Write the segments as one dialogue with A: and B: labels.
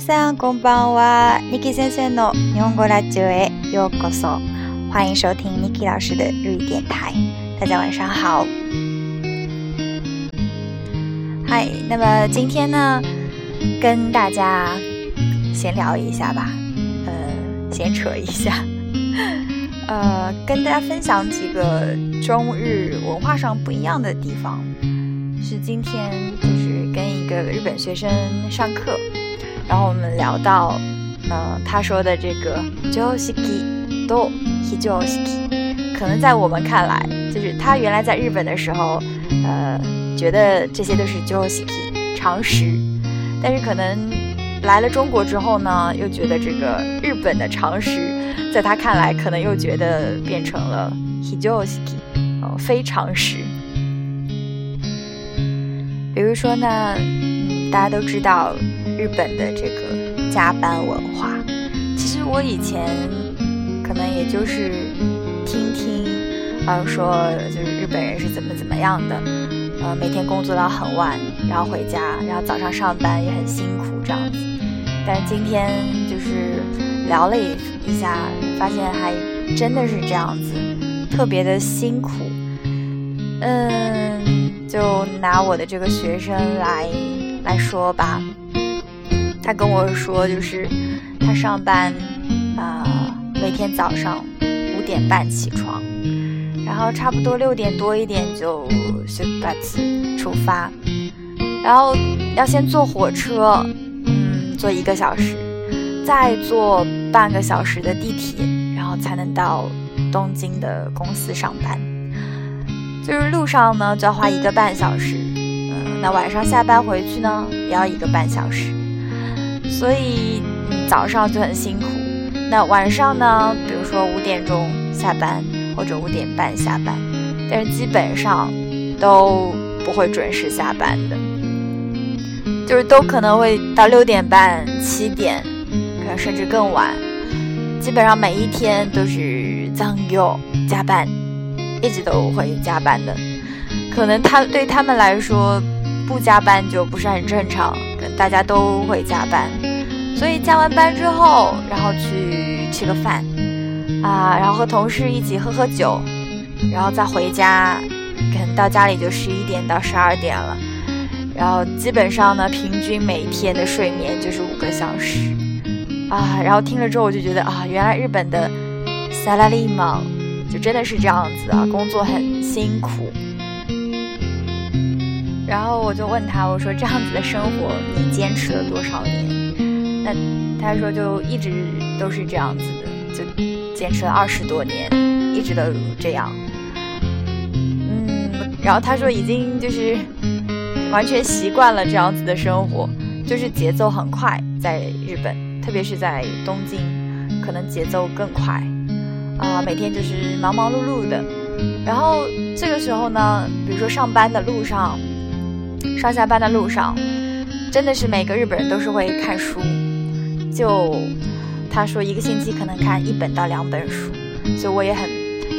A: さんこんばんは。Niki 先生の日本語ラジオへようこそ。欢迎收听 Niki 老师的日语电台。大家晚上好。嗨，那么今天呢，跟大家闲聊一下吧，呃，闲扯一下，呃，跟大家分享几个中日文化上不一样的地方。是今天就是跟一个日本学生上课。 然后我们聊到，呃，他说的这个 “josiki do hijosiki”，可能在我们看来，就是他原来在日本的时候，呃，觉得这些都是 josiki 常识，但是可能来了中国之后呢，又觉得这个日本的常识，在他看来，可能又觉得变成了 hijosiki，哦，非常识。比如说呢，嗯，大家都知道。日本的这个加班文化，其实我以前可能也就是听听，呃，说就是日本人是怎么怎么样的，呃，每天工作到很晚，然后回家，然后早上上班也很辛苦这样子。但是今天就是聊了一一下，发现还真的是这样子，特别的辛苦。嗯，就拿我的这个学生来来说吧。他跟我说，就是他上班，啊，每天早上五点半起床，然后差不多六点多一点就出发，出发，然后要先坐火车，嗯，坐一个小时，再坐半个小时的地铁，然后才能到东京的公司上班。就是路上呢就要花一个半小时，嗯，那晚上下班回去呢也要一个半小时。所以早上就很辛苦，那晚上呢？比如说五点钟下班或者五点半下班，但是基本上都不会准时下班的，就是都可能会到六点半、七点，可能甚至更晚。基本上每一天都是脏又加班，一直都会加班的。可能他对他们来说。不加班就不是很正常，大家都会加班，所以加完班之后，然后去吃个饭，啊，然后和同事一起喝喝酒，然后再回家，可能到家里就十一点到十二点了，然后基本上呢，平均每天的睡眠就是五个小时，啊，然后听了之后我就觉得啊，原来日本的萨拉利嘛，就真的是这样子啊，工作很辛苦。然后我就问他，我说这样子的生活你坚持了多少年？那他说就一直都是这样子的，就坚持了二十多年，一直都这样。嗯，然后他说已经就是完全习惯了这样子的生活，就是节奏很快，在日本，特别是在东京，可能节奏更快啊，每天就是忙忙碌碌的。然后这个时候呢，比如说上班的路上。上下班的路上，真的是每个日本人都是会看书。就他说一个星期可能看一本到两本书，所以我也很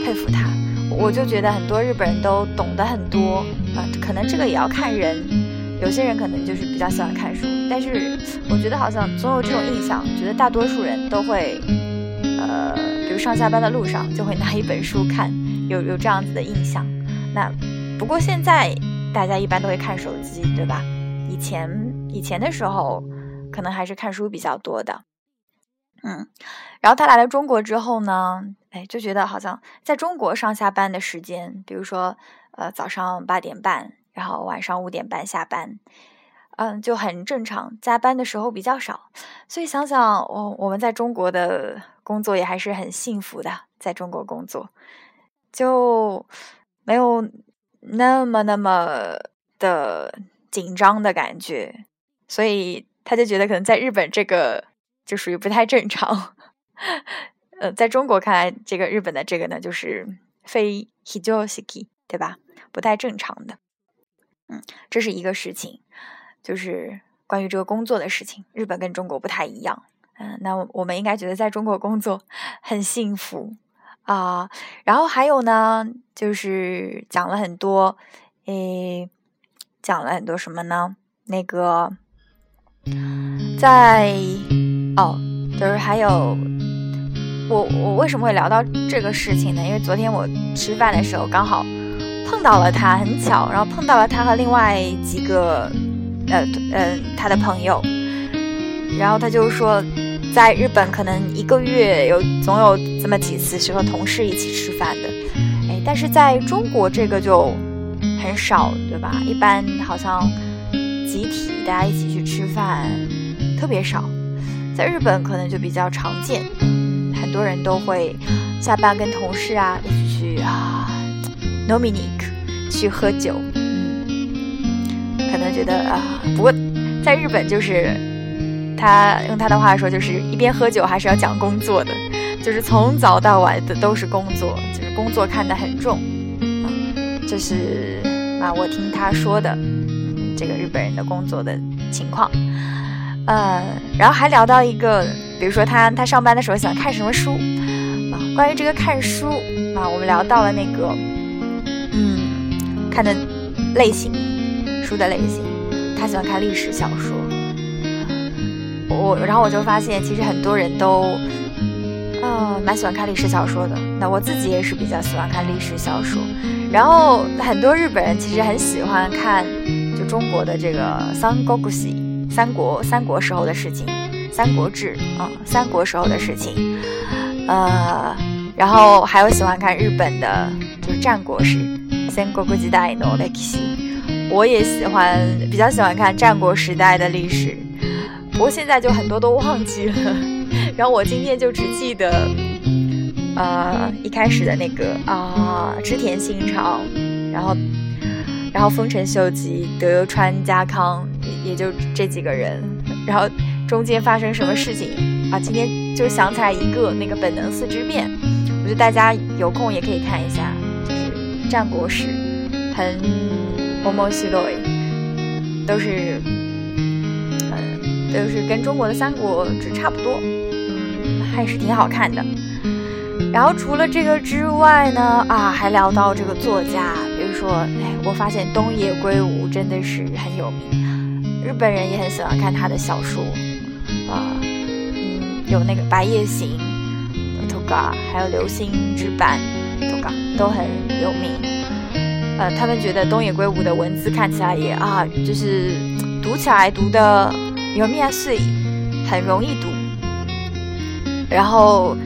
A: 佩服他。我就觉得很多日本人都懂得很多啊，可能这个也要看人。有些人可能就是比较喜欢看书，但是我觉得好像总有这种印象，觉得大多数人都会，呃，比如上下班的路上就会拿一本书看，有有这样子的印象。那不过现在。大家一般都会看手机，对吧？以前以前的时候，可能还是看书比较多的。嗯，然后他来了中国之后呢，哎，就觉得好像在中国上下班的时间，比如说呃早上八点半，然后晚上五点半下班，嗯，就很正常，加班的时候比较少。所以想想，我我们在中国的工作也还是很幸福的，在中国工作就没有。那么那么的紧张的感觉，所以他就觉得可能在日本这个就属于不太正常。呃，在中国看来，这个日本的这个呢，就是非 hijosiki，对吧？不太正常的。嗯，这是一个事情，就是关于这个工作的事情，日本跟中国不太一样。嗯，那我们应该觉得在中国工作很幸福。啊，然后还有呢，就是讲了很多，诶，讲了很多什么呢？那个，在哦，就是还有我我为什么会聊到这个事情呢？因为昨天我吃饭的时候刚好碰到了他，很巧，然后碰到了他和另外几个呃呃他的朋友，然后他就说。在日本，可能一个月有总有这么几次是和同事一起吃饭的，哎，但是在中国这个就很少，对吧？一般好像集体大家一起去吃饭特别少，在日本可能就比较常见，很多人都会下班跟同事啊一起去啊 n o m i n i e 去喝酒，嗯，可能觉得啊，不过在日本就是。他用他的话说，就是一边喝酒还是要讲工作的，就是从早到晚的都是工作，就是工作看得很重，嗯，就是啊，我听他说的，嗯，这个日本人的工作的情况，呃，然后还聊到一个，比如说他他上班的时候喜欢看什么书，啊，关于这个看书啊，我们聊到了那个，嗯，看的类型，书的类型，他喜欢看历史小说。我然后我就发现，其实很多人都，啊，蛮喜欢看历史小说的。那我自己也是比较喜欢看历史小说。然后很多日本人其实很喜欢看，就中国的这个《三国故事》，三国三国时候的事情，《三国志》啊，三国时候的事情。呃，然后还有喜欢看日本的，就是战国史，《三国古代の歴史》。我也喜欢，比较喜欢看战国时代的历史。不过现在就很多都忘记了，然后我今天就只记得，呃，一开始的那个啊，织田信长，然后，然后丰臣秀吉、德川家康，也就这几个人，然后中间发生什么事情啊？今天就想起来一个那个本能寺之变，我觉得大家有空也可以看一下，就是战国史，很欧梦西洛都是。就是跟中国的三国志差不多，嗯，还是挺好看的。然后除了这个之外呢，啊，还聊到这个作家，比如说，哎，我发现东野圭吾真的是很有名，日本人也很喜欢看他的小说，啊，嗯，有那个《白夜行》，Toga，还有《流星之绊》，Toga 都很有名。呃，他们觉得东野圭吾的文字看起来也啊，就是读起来读的。有面碎，很容易读，然后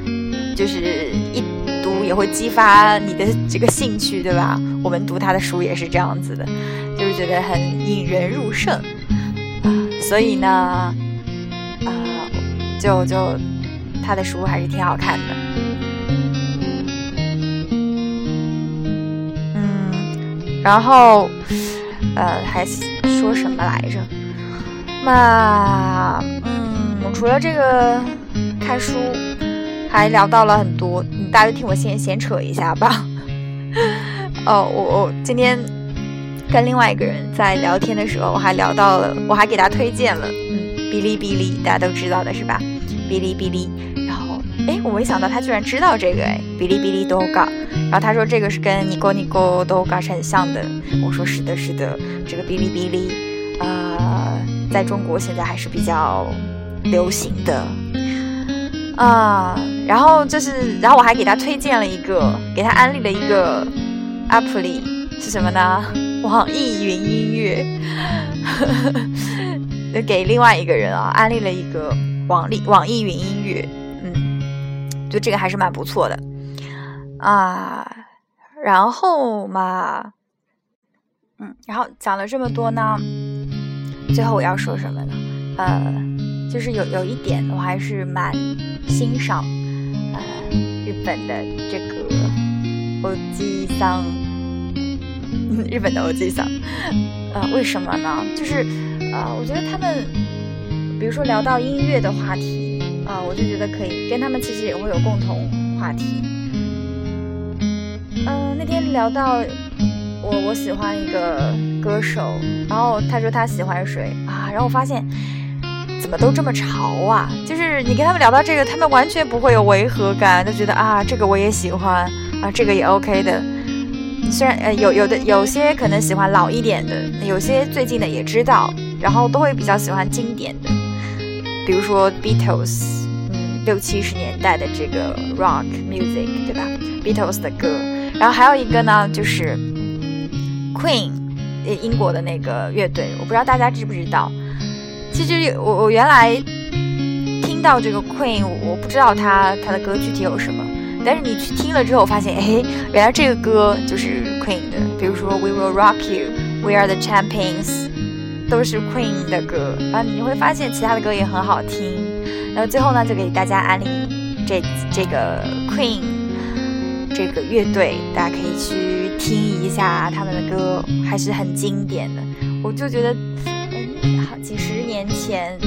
A: 就是一读也会激发你的这个兴趣，对吧？我们读他的书也是这样子的，就是觉得很引人入胜啊。所以呢，啊，就就他的书还是挺好看的。嗯，然后呃，还说什么来着？那嗯，除了这个看书，还聊到了很多，大家听我先闲扯一下吧。哦，我我今天跟另外一个人在聊天的时候，我还聊到了，我还给他推荐了，嗯，哔哩哔哩，大家都知道的是吧？哔哩哔哩，然后哎，我没想到他居然知道这个哎，哔哩哔哩都嘎，然后他说这个是跟尼 n 尼 o 都嘎是很像的，我说是的，是的，这个哔哩哔哩，啊。在中国现在还是比较流行的啊，然后就是，然后我还给他推荐了一个，给他安利了一个 app 里是什么呢？网易云音乐，就给另外一个人啊安利了一个网易网易云音乐，嗯，就这个还是蛮不错的啊。然后嘛，嗯，然后讲了这么多呢。最后我要说什么呢？呃，就是有有一点我还是蛮欣赏，呃，日本的这个欧吉桑，日本的欧吉桑，呃，为什么呢？就是呃，我觉得他们，比如说聊到音乐的话题啊，我就觉得可以跟他们其实也会有共同话题。嗯，那天聊到。我我喜欢一个歌手，然后他说他喜欢谁啊？然后我发现怎么都这么潮啊！就是你跟他们聊到这个，他们完全不会有违和感，就觉得啊，这个我也喜欢啊，这个也 OK 的。虽然呃有有的有些可能喜欢老一点的，有些最近的也知道然后都会比较喜欢经典的，比如说 Beatles，嗯，六七十年代的这个 rock music，对吧？Beatles 的歌，然后还有一个呢，就是 Queen，英国的那个乐队，我不知道大家知不知道。其实我我原来听到这个 Queen，我不知道他他的歌具体有什么，但是你去听了之后，发现哎，原来这个歌就是 Queen 的，比如说 We Will Rock You，We Are the Champions。都是 Queen 的歌，然后你会发现其他的歌也很好听。然后最后呢，就给大家安利这这个 Queen 这个乐队，大家可以去听一下他们的歌，还是很经典的。我就觉得，嗯，好几十年前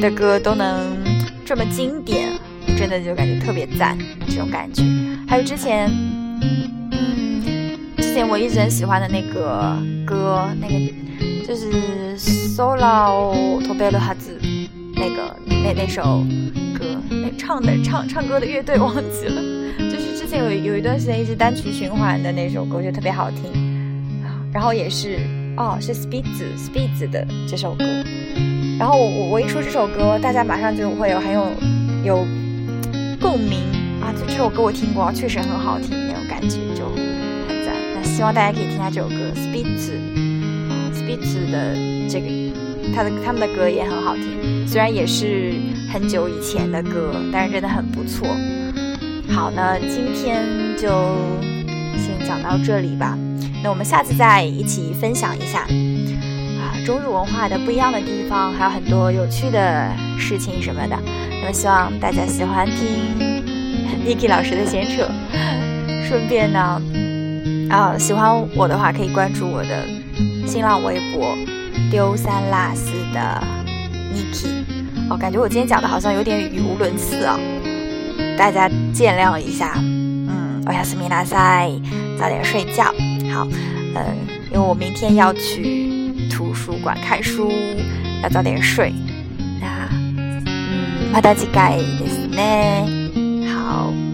A: 的歌都能这么经典，真的就感觉特别赞，这种感觉。还有之前，嗯，之前我一直很喜欢的那个歌，那个。就是 solo t o b e l o 哈子那个那那首，唱的唱唱歌的乐队 忘记了。就是之前有有一段时间一直单曲循环的那首歌，就特别好听。然后也是哦，是 Spitz Spitz 的这首歌。然后我我我一说这首歌，大家马上就会有很有有共鸣啊！就这首歌我听过，确实很好听，那种感觉就很赞。那希望大家可以听下这首歌 Spitz。彼此的这个，他的他们的歌也很好听，虽然也是很久以前的歌，但是真的很不错。好，那今天就先讲到这里吧。那我们下次再一起分享一下啊，中日文化的不一样的地方，还有很多有趣的事情什么的。那么希望大家喜欢听 Niki 老师的闲扯，顺便呢，啊，喜欢我的话可以关注我的。新浪微博丢三落四的 Niki，哦，感觉我今天讲的好像有点语无伦次啊，大家见谅一下。嗯，我要斯米拉塞，早点睡觉。好，嗯，因为我明天要去图书馆看书，要早点睡。那，嗯，また次回ですね。好。